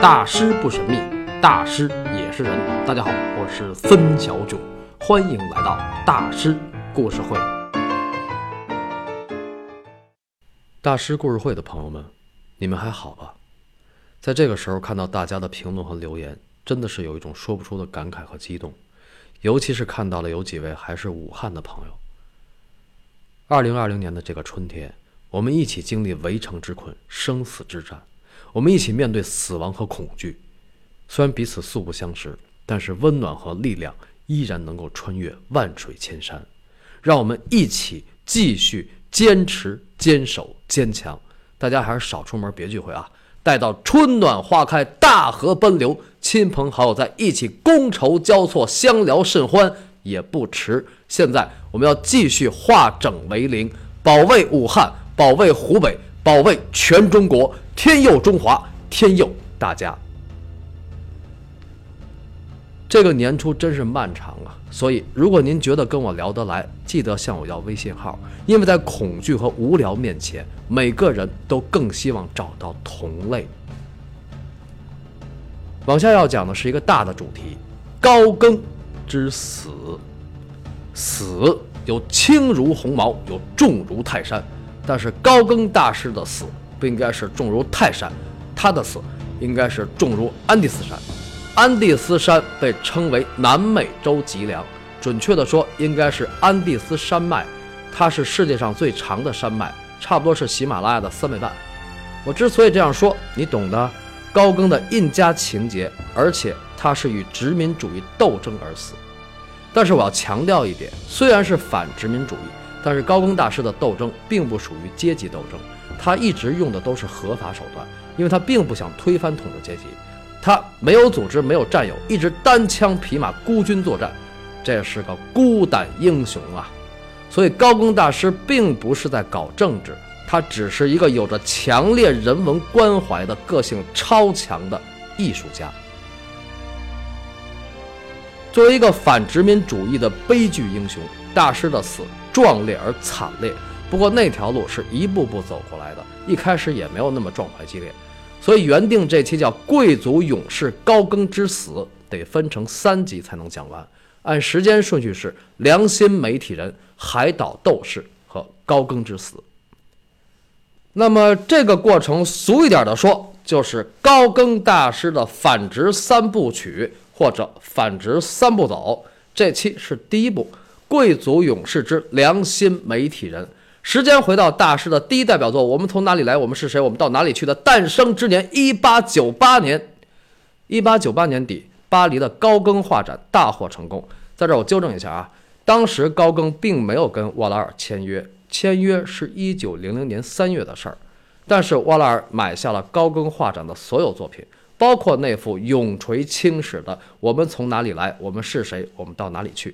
大师不神秘，大师也是人。大家好，我是孙小九，欢迎来到大师故事会。大师故事会的朋友们，你们还好吧？在这个时候看到大家的评论和留言，真的是有一种说不出的感慨和激动，尤其是看到了有几位还是武汉的朋友。二零二零年的这个春天，我们一起经历围城之困、生死之战。我们一起面对死亡和恐惧，虽然彼此素不相识，但是温暖和力量依然能够穿越万水千山。让我们一起继续坚持、坚守、坚强。大家还是少出门，别聚会啊！待到春暖花开、大河奔流，亲朋好友在一起觥筹交错、相聊甚欢也不迟。现在我们要继续化整为零，保卫武汉，保卫湖北，保卫全中国。天佑中华，天佑大家！这个年初真是漫长啊，所以如果您觉得跟我聊得来，记得向我要微信号，因为在恐惧和无聊面前，每个人都更希望找到同类。往下要讲的是一个大的主题：高更之死。死有轻如鸿毛，有重如泰山，但是高更大师的死。不应该是重如泰山，他的死应该是重如安第斯山。安第斯山被称为南美洲脊梁，准确的说，应该是安第斯山脉，它是世界上最长的山脉，差不多是喜马拉雅的三倍半。我之所以这样说，你懂的。高更的印加情节，而且他是与殖民主义斗争而死。但是我要强调一点，虽然是反殖民主义，但是高更大师的斗争并不属于阶级斗争。他一直用的都是合法手段，因为他并不想推翻统治阶级，他没有组织，没有战友，一直单枪匹马孤军作战，这是个孤胆英雄啊！所以高更大师并不是在搞政治，他只是一个有着强烈人文关怀的个性超强的艺术家。作为一个反殖民主义的悲剧英雄，大师的死壮烈而惨烈。不过那条路是一步步走过来的，一开始也没有那么壮怀激烈，所以原定这期叫《贵族勇士高更之死》得分成三集才能讲完。按时间顺序是良心媒体人、海岛斗士和高更之死。那么这个过程俗一点的说，就是高更大师的反直三部曲或者反直三步走。这期是第一部，《贵族勇士之良心媒体人》。时间回到大师的第一代表作《我们从哪里来，我们是谁，我们到哪里去》的诞生之年，一八九八年。一八九八年底，巴黎的高更画展大获成功。在这儿我纠正一下啊，当时高更并没有跟沃拉尔签约，签约是一九零零年三月的事儿。但是沃拉尔买下了高更画展的所有作品，包括那幅永垂青史的《我们从哪里来，我们是谁，我们到哪里去》。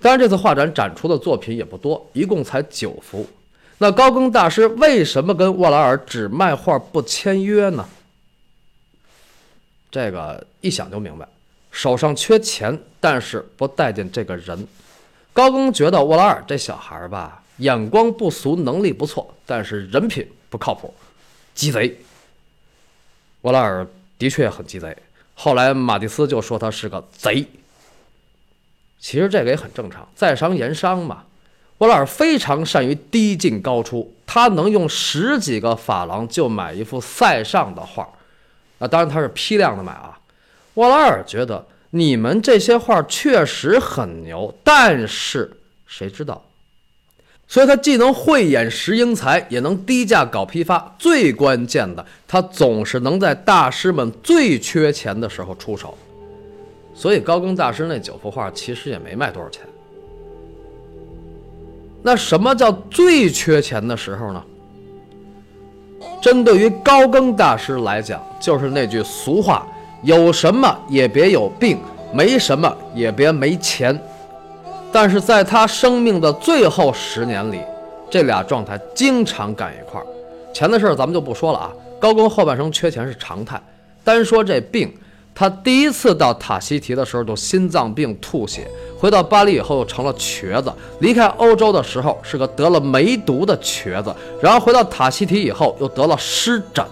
当然，这次画展展出的作品也不多，一共才九幅。那高更大师为什么跟沃拉尔只卖画不签约呢？这个一想就明白，手上缺钱，但是不待见这个人。高更觉得沃拉尔这小孩吧，眼光不俗，能力不错，但是人品不靠谱，鸡贼。沃拉尔的确很鸡贼，后来马蒂斯就说他是个贼。其实这个也很正常，在商言商嘛。沃拉尔非常善于低进高出，他能用十几个法郎就买一幅塞尚的画，啊，当然他是批量的买啊。沃拉尔觉得你们这些画确实很牛，但是谁知道？所以他既能慧眼识英才，也能低价搞批发，最关键的，他总是能在大师们最缺钱的时候出手。所以高更大师那九幅画其实也没卖多少钱。那什么叫最缺钱的时候呢？针对于高更大师来讲，就是那句俗话：有什么也别有病，没什么也别没钱。但是在他生命的最后十年里，这俩状态经常赶一块儿。钱的事儿咱们就不说了啊，高更后半生缺钱是常态。单说这病。他第一次到塔希提的时候就心脏病吐血，回到巴黎以后又成了瘸子，离开欧洲的时候是个得了梅毒的瘸子，然后回到塔希提以后又得了湿疹。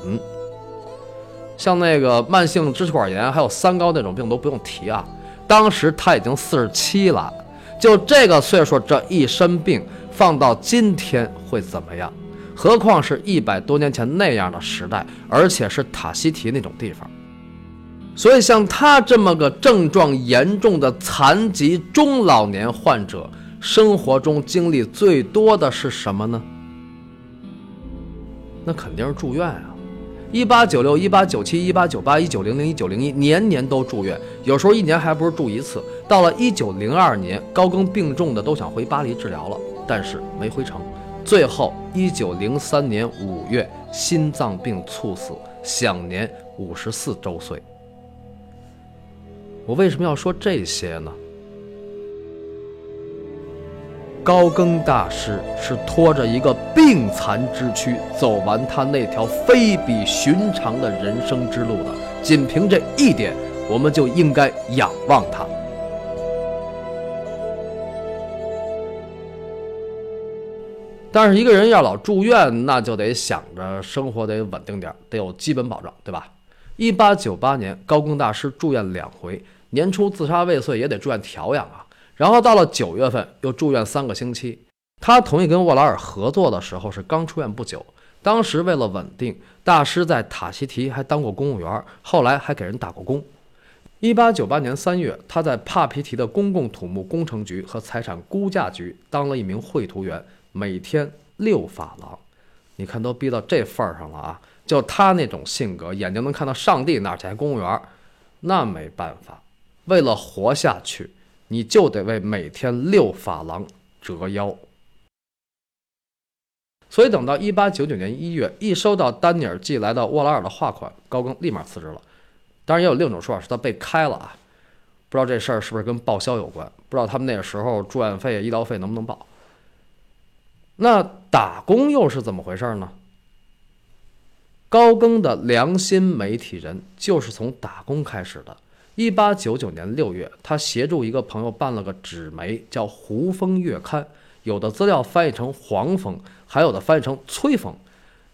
像那个慢性支气管炎还有三高那种病都不用提啊。当时他已经四十七了，就这个岁数，这一身病放到今天会怎么样？何况是一百多年前那样的时代，而且是塔希提那种地方。所以，像他这么个症状严重的残疾中老年患者，生活中经历最多的是什么呢？那肯定是住院啊！一八九六、一八九七、一八九八、一九零零、一九零一，年年都住院，有时候一年还不是住一次。到了一九零二年，高更病重的都想回巴黎治疗了，但是没回成。最后，一九零三年五月，心脏病猝死，享年五十四周岁。我为什么要说这些呢？高更大师是拖着一个病残之躯走完他那条非比寻常的人生之路的，仅凭这一点，我们就应该仰望他。但是一个人要老住院，那就得想着生活得稳定点，得有基本保障，对吧？一八九八年，高更大师住院两回。年初自杀未遂也得住院调养啊，然后到了九月份又住院三个星期。他同意跟沃拉尔合作的时候是刚出院不久，当时为了稳定，大师在塔希提还当过公务员，后来还给人打过工。一八九八年三月，他在帕皮提的公共土木工程局和财产估价局当了一名绘图员，每天六法郎。你看都逼到这份儿上了啊！就他那种性格，眼睛能看到上帝，哪去还公务员？那没办法。为了活下去，你就得为每天六法郎折腰。所以，等到一八九九年一月，一收到丹尼尔寄来的沃拉尔的画款，高更立马辞职了。当然，也有另一种说法是他被开了啊，不知道这事儿是不是跟报销有关？不知道他们那个时候住院费、医疗费能不能报？那打工又是怎么回事呢？高更的良心媒体人就是从打工开始的。一八九九年六月，他协助一个朋友办了个纸媒，叫《胡风月刊》，有的资料翻译成“黄风”，还有的翻译成“崔风”。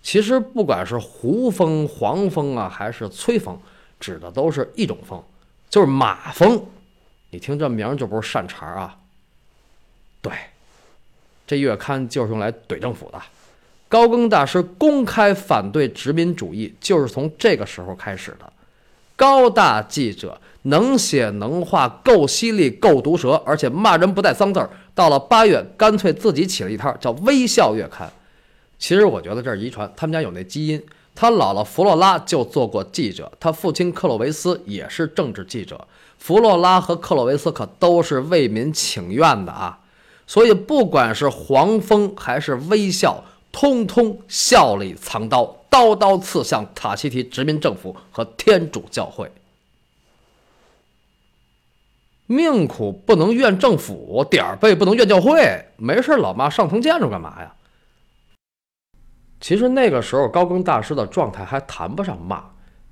其实不管是胡风、黄风啊，还是崔风，指的都是一种风，就是马风。你听这名就不是善茬啊。对，这月刊就是用来怼政府的。高更大师公开反对殖民主义，就是从这个时候开始的。高大记者。能写能画，够犀利，够毒舌，而且骂人不带脏字儿。到了八月，干脆自己起了一摊，叫《微笑月刊》。其实我觉得这是遗传，他们家有那基因。他姥姥弗洛拉就做过记者，他父亲克洛维斯也是政治记者。弗洛拉和克洛维斯可都是为民请愿的啊！所以不管是黄蜂还是微笑，通通笑里藏刀，刀刀刺向塔希提殖民政府和天主教会。命苦不能怨政府，点儿背不能怨教会，没事老骂上层建筑干嘛呀？其实那个时候高更大师的状态还谈不上骂，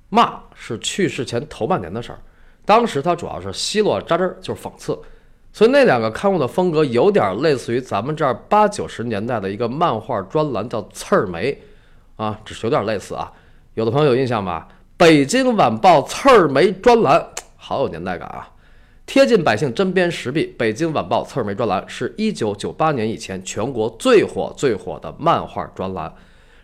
骂是去世前头半年的事儿。当时他主要是奚落扎针儿，就是讽刺，所以那两个刊物的风格有点类似于咱们这儿八九十年代的一个漫画专栏，叫刺儿梅啊，只是有点类似啊。有的朋友有印象吧？北京晚报刺儿梅专栏，好有年代感啊。贴近百姓，针砭时弊。北京晚报刺儿梅专栏是一九九八年以前全国最火最火的漫画专栏。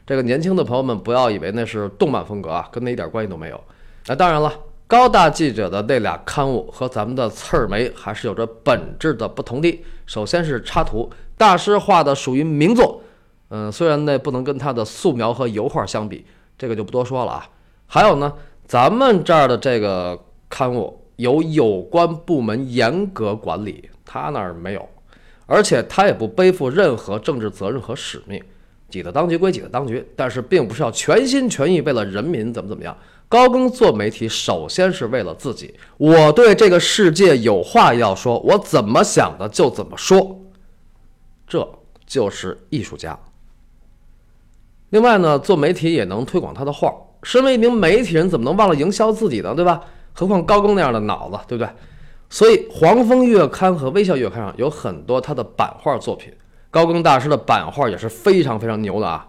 这个年轻的朋友们不要以为那是动漫风格啊，跟那一点关系都没有。那当然了，高大记者的那俩刊物和咱们的刺儿梅还是有着本质的不同的。首先是插图，大师画的属于名作，嗯，虽然那不能跟他的素描和油画相比，这个就不多说了啊。还有呢，咱们这儿的这个刊物。由有关部门严格管理，他那儿没有，而且他也不背负任何政治责任和使命。挤得当局归挤得当局，但是并不是要全心全意为了人民怎么怎么样。高更做媒体，首先是为了自己。我对这个世界有话要说，我怎么想的就怎么说，这就是艺术家。另外呢，做媒体也能推广他的画。身为一名媒体人，怎么能忘了营销自己呢？对吧？何况高更那样的脑子，对不对？所以《黄蜂月刊》和《微笑月刊》上有很多他的版画作品。高更大师的版画也是非常非常牛的啊。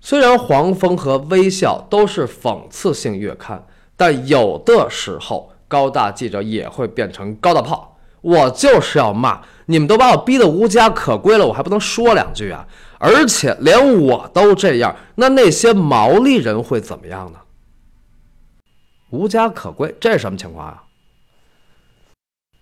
虽然黄蜂和微笑都是讽刺性月刊，但有的时候高大记者也会变成高大炮。我就是要骂你们，都把我逼得无家可归了，我还不能说两句啊？而且连我都这样，那那些毛利人会怎么样呢？无家可归，这是什么情况啊？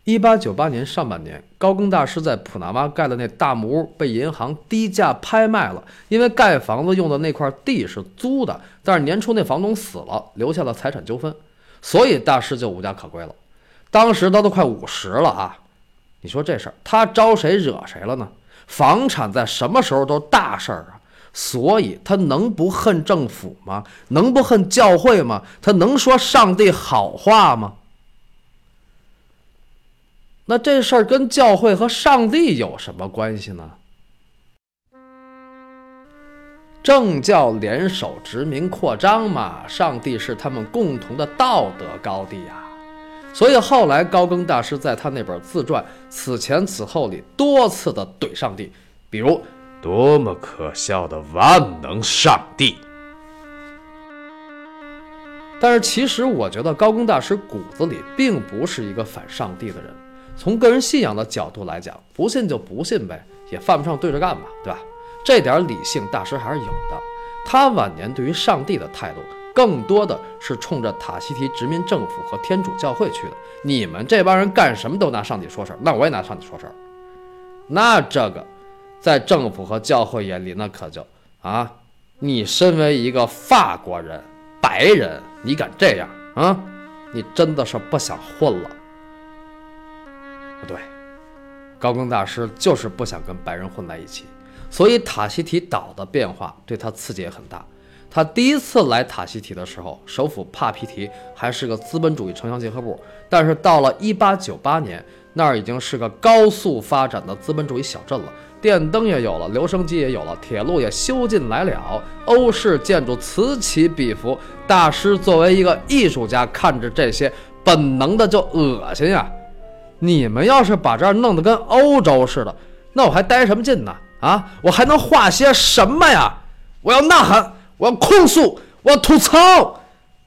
一八九八年上半年，高更大师在普纳洼盖的那大木屋被银行低价拍卖了。因为盖房子用的那块地是租的，但是年初那房东死了，留下了财产纠纷，所以大师就无家可归了。当时他都快五十了啊！你说这事儿，他招谁惹谁了呢？房产在什么时候都是大事儿啊！所以他能不恨政府吗？能不恨教会吗？他能说上帝好话吗？那这事儿跟教会和上帝有什么关系呢？政教联手，殖民扩张嘛，上帝是他们共同的道德高地啊。所以后来高更大师在他那本自传《此前此后》里多次的怼上帝，比如“多么可笑的万能上帝”。但是其实我觉得高更大师骨子里并不是一个反上帝的人。从个人信仰的角度来讲，不信就不信呗，也犯不上对着干吧，对吧？这点理性大师还是有的。他晚年对于上帝的态度，更多的是冲着塔希提殖民政府和天主教会去的。你们这帮人干什么都拿上帝说事儿，那我也拿上帝说事儿。那这个，在政府和教会眼里，那可就啊，你身为一个法国人、白人，你敢这样啊？你真的是不想混了。不对，高更大师就是不想跟白人混在一起，所以塔希提岛的变化对他刺激也很大。他第一次来塔希提的时候，首府帕皮提还是个资本主义城乡结合部，但是到了1898年，那儿已经是个高速发展的资本主义小镇了，电灯也有了，留声机也有了，铁路也修进来了，欧式建筑此起彼伏。大师作为一个艺术家，看着这些，本能的就恶心呀。你们要是把这儿弄得跟欧洲似的，那我还待什么劲呢？啊，我还能画些什么呀？我要呐喊，我要控诉，我要吐槽。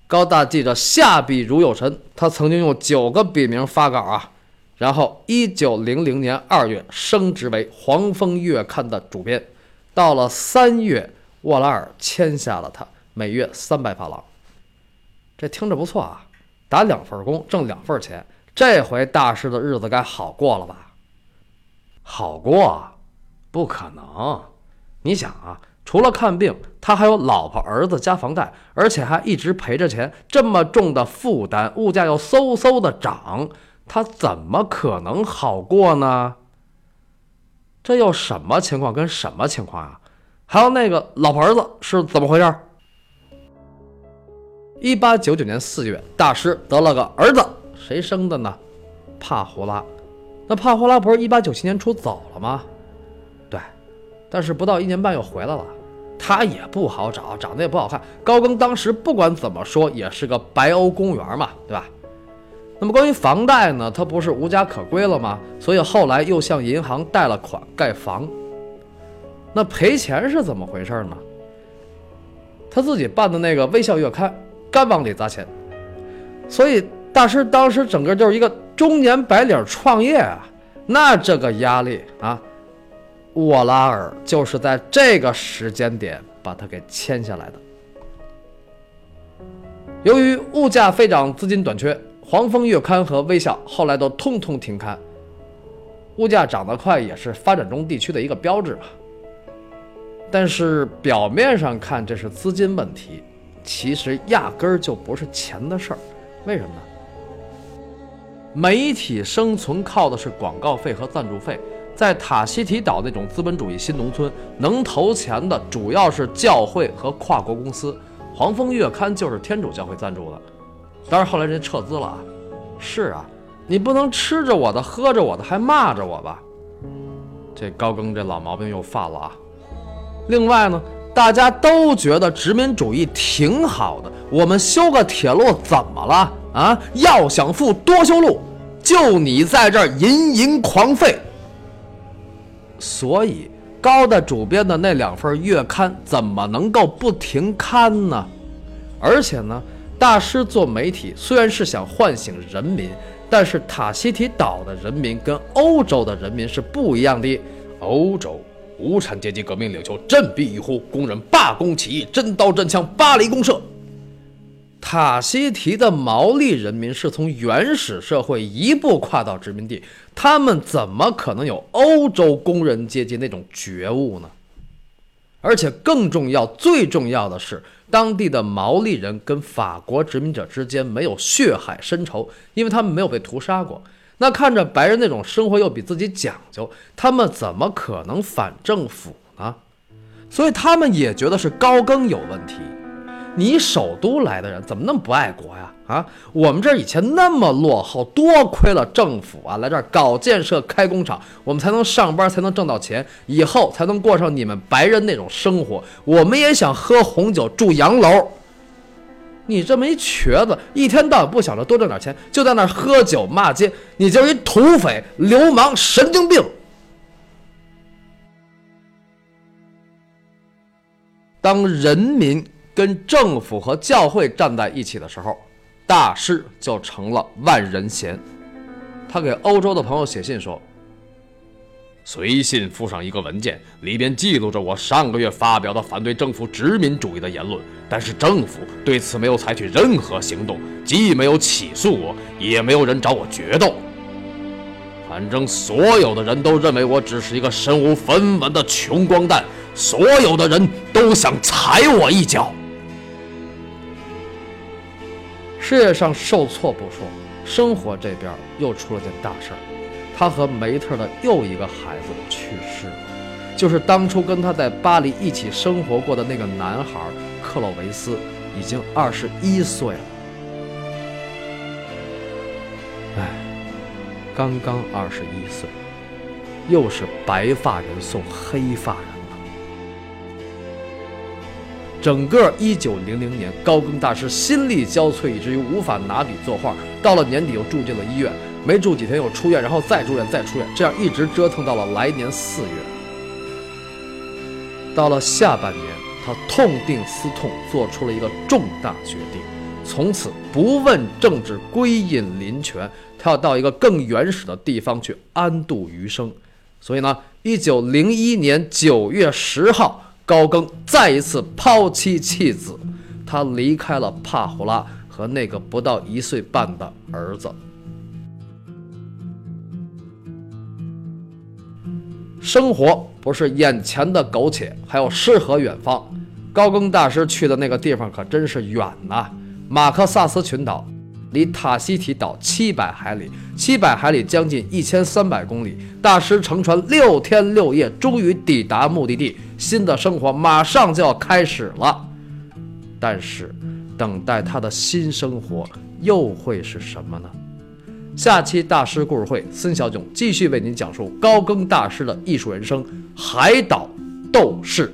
高大记者下笔如有神，他曾经用九个笔名发稿啊，然后一九零零年二月升职为《黄蜂月刊》的主编，到了三月，沃拉尔签下了他，每月三百法郎。这听着不错啊，打两份工挣两份钱。这回大师的日子该好过了吧？好过？不可能！你想啊，除了看病，他还有老婆、儿子加房贷，而且还一直赔着钱，这么重的负担，物价又嗖嗖的涨，他怎么可能好过呢？这又什么情况？跟什么情况啊？还有那个老婆儿子是怎么回事？一八九九年四月，大师得了个儿子。谁生的呢？帕胡拉。那帕胡拉不是一八九七年初走了吗？对，但是不到一年半又回来了。他也不好找，长得也不好看。高更当时不管怎么说也是个白欧公务员嘛，对吧？那么关于房贷呢？他不是无家可归了吗？所以后来又向银行贷了款盖房。那赔钱是怎么回事呢？他自己办的那个微笑月刊，干往里砸钱，所以。大师当时整个就是一个中年白领创业啊，那这个压力啊，沃拉尔就是在这个时间点把他给签下来的。由于物价飞涨、资金短缺，《黄蜂月刊》和《微笑》后来都通通停刊。物价涨得快也是发展中地区的一个标志吧。但是表面上看这是资金问题，其实压根儿就不是钱的事儿。为什么呢？媒体生存靠的是广告费和赞助费，在塔希提岛那种资本主义新农村，能投钱的主要是教会和跨国公司。黄蜂月刊就是天主教会赞助的，当然后来人家撤资了啊。是啊，你不能吃着我的喝着我的还骂着我吧？这高更这老毛病又犯了啊！另外呢，大家都觉得殖民主义挺好的，我们修个铁路怎么了啊？要想富多修路。就你在这儿吟吟狂吠，所以高的主编的那两份月刊怎么能够不停刊呢？而且呢，大师做媒体虽然是想唤醒人民，但是塔希提岛的人民跟欧洲的人民是不一样的。欧洲无产阶级革命领袖振臂一呼，工人罢工起义，真刀真枪，巴黎公社。塔希提的毛利人民是从原始社会一步跨到殖民地，他们怎么可能有欧洲工人阶级那种觉悟呢？而且更重要、最重要的是，当地的毛利人跟法国殖民者之间没有血海深仇，因为他们没有被屠杀过。那看着白人那种生活又比自己讲究，他们怎么可能反政府呢？所以他们也觉得是高更有问题。你首都来的人怎么那么不爱国呀？啊，我们这儿以前那么落后，多亏了政府啊，来这儿搞建设、开工厂，我们才能上班，才能挣到钱，以后才能过上你们白人那种生活。我们也想喝红酒、住洋楼。你这么一瘸子，一天到晚不想着多挣点钱，就在那儿喝酒骂街，你就是一土匪、流氓、神经病。当人民。跟政府和教会站在一起的时候，大师就成了万人嫌。他给欧洲的朋友写信说：“随信附上一个文件，里边记录着我上个月发表的反对政府殖民主义的言论，但是政府对此没有采取任何行动，既没有起诉我，也没有人找我决斗。反正所有的人都认为我只是一个身无分文的穷光蛋，所有的人都想踩我一脚。”事业上受挫不说，生活这边又出了件大事儿，他和梅特的又一个孩子去世了，就是当初跟他在巴黎一起生活过的那个男孩克洛维斯，已经二十一岁了。哎，刚刚二十一岁，又是白发人送黑发人。整个一九零零年，高更大师心力交瘁，以至于无法拿笔作画。到了年底，又住进了医院，没住几天又出院，然后再住院，再出院，这样一直折腾到了来年四月。到了下半年，他痛定思痛，做出了一个重大决定：从此不问政治，归隐林泉。他要到一个更原始的地方去安度余生。所以呢，一九零一年九月十号。高更再一次抛妻弃子，他离开了帕胡拉和那个不到一岁半的儿子。生活不是眼前的苟且，还有诗和远方。高更大师去的那个地方可真是远呐！马克萨斯群岛。离塔希提岛七百海里，七百海里将近一千三百公里。大师乘船六天六夜，终于抵达目的地。新的生活马上就要开始了，但是，等待他的新生活又会是什么呢？下期大师故事会，孙小囧继续为您讲述高更大师的艺术人生——海岛斗士。